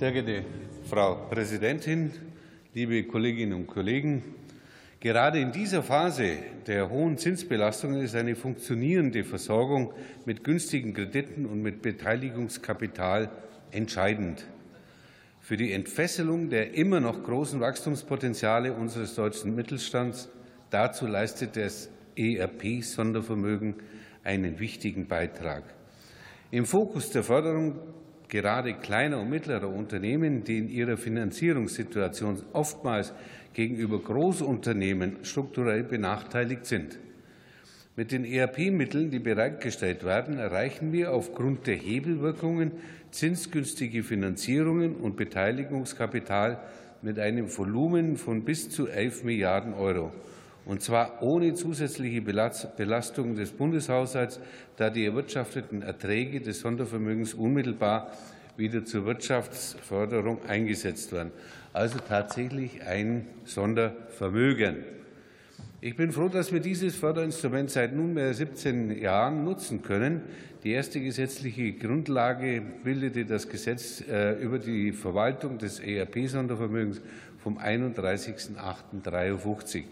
Sehr geehrte Frau Präsidentin, liebe Kolleginnen und Kollegen! Gerade in dieser Phase der hohen Zinsbelastungen ist eine funktionierende Versorgung mit günstigen Krediten und mit Beteiligungskapital entscheidend für die Entfesselung der immer noch großen Wachstumspotenziale unseres deutschen Mittelstands. Dazu leistet das ERP-Sondervermögen einen wichtigen Beitrag. Im Fokus der Förderung gerade kleiner und mittlerer Unternehmen, die in ihrer Finanzierungssituation oftmals gegenüber Großunternehmen strukturell benachteiligt sind. Mit den ERP-Mitteln, die bereitgestellt werden, erreichen wir aufgrund der Hebelwirkungen zinsgünstige Finanzierungen und Beteiligungskapital mit einem Volumen von bis zu 11 Milliarden Euro und zwar ohne zusätzliche Belastung des Bundeshaushalts, da die erwirtschafteten Erträge des Sondervermögens unmittelbar wieder zur Wirtschaftsförderung eingesetzt werden. Also tatsächlich ein Sondervermögen. Ich bin froh, dass wir dieses Förderinstrument seit nunmehr 17 Jahren nutzen können. Die erste gesetzliche Grundlage bildete das Gesetz äh, über die Verwaltung des ERP-Sondervermögens vom 31.08.53.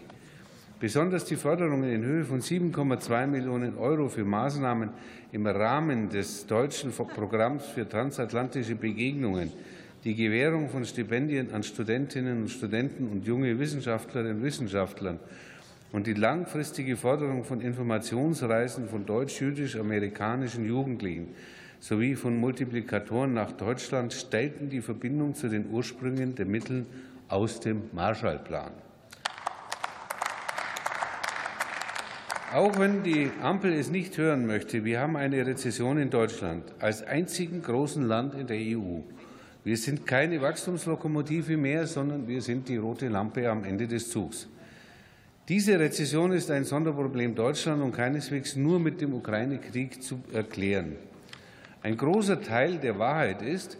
Besonders die Förderungen in Höhe von 7,2 Millionen Euro für Maßnahmen im Rahmen des deutschen Programms für transatlantische Begegnungen, die Gewährung von Stipendien an Studentinnen und Studenten und junge Wissenschaftlerinnen und Wissenschaftlern und die langfristige Förderung von Informationsreisen von deutsch-jüdisch-amerikanischen Jugendlichen sowie von Multiplikatoren nach Deutschland stellten die Verbindung zu den Ursprüngen der Mittel aus dem Marshallplan. Auch wenn die Ampel es nicht hören möchte, wir haben eine Rezession in Deutschland als einzigen großen Land in der EU. Wir sind keine Wachstumslokomotive mehr, sondern wir sind die rote Lampe am Ende des Zugs. Diese Rezession ist ein Sonderproblem Deutschlands und keineswegs nur mit dem Ukraine-Krieg zu erklären. Ein großer Teil der Wahrheit ist,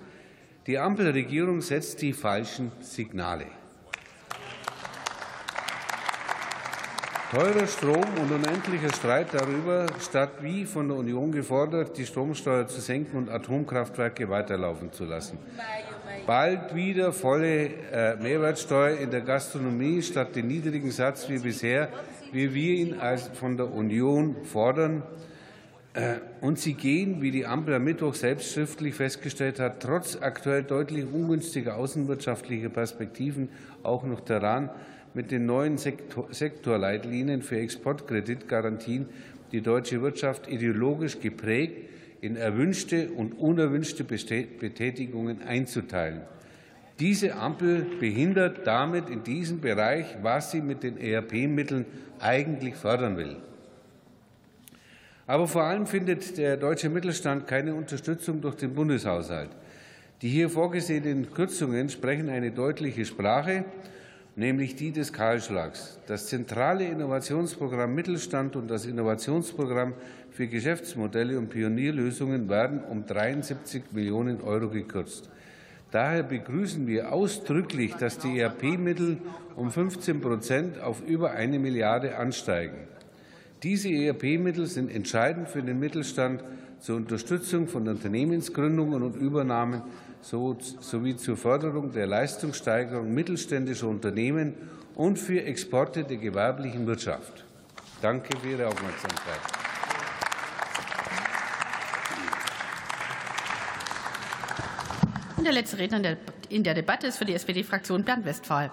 die Ampelregierung setzt die falschen Signale. Teurer Strom und unendlicher Streit darüber, statt wie von der Union gefordert, die Stromsteuer zu senken und Atomkraftwerke weiterlaufen zu lassen. Bald wieder volle äh, Mehrwertsteuer in der Gastronomie statt den niedrigen Satz wie bisher, wie wir ihn von der Union fordern. Äh, und sie gehen, wie die Ampel am Mittwoch selbst schriftlich festgestellt hat, trotz aktuell deutlich ungünstiger außenwirtschaftlicher Perspektiven auch noch daran, mit den neuen Sektorleitlinien für Exportkreditgarantien die deutsche Wirtschaft ideologisch geprägt in erwünschte und unerwünschte Betätigungen einzuteilen. Diese Ampel behindert damit in diesem Bereich, was sie mit den ERP-Mitteln eigentlich fördern will. Aber vor allem findet der deutsche Mittelstand keine Unterstützung durch den Bundeshaushalt. Die hier vorgesehenen Kürzungen sprechen eine deutliche Sprache nämlich die des Kahlschlags. Das zentrale Innovationsprogramm Mittelstand und das Innovationsprogramm für Geschäftsmodelle und Pionierlösungen werden um 73 Millionen Euro gekürzt. Daher begrüßen wir ausdrücklich, dass die ERP-Mittel um 15 Prozent auf über eine Milliarde ansteigen. Diese ERP-Mittel sind entscheidend für den Mittelstand zur Unterstützung von Unternehmensgründungen und Übernahmen sowie zur Förderung der Leistungssteigerung mittelständischer Unternehmen und für Exporte der gewerblichen Wirtschaft. Danke für Ihre Aufmerksamkeit. Und der letzte Redner in der Debatte ist für die SPD-Fraktion Bernd Westphal.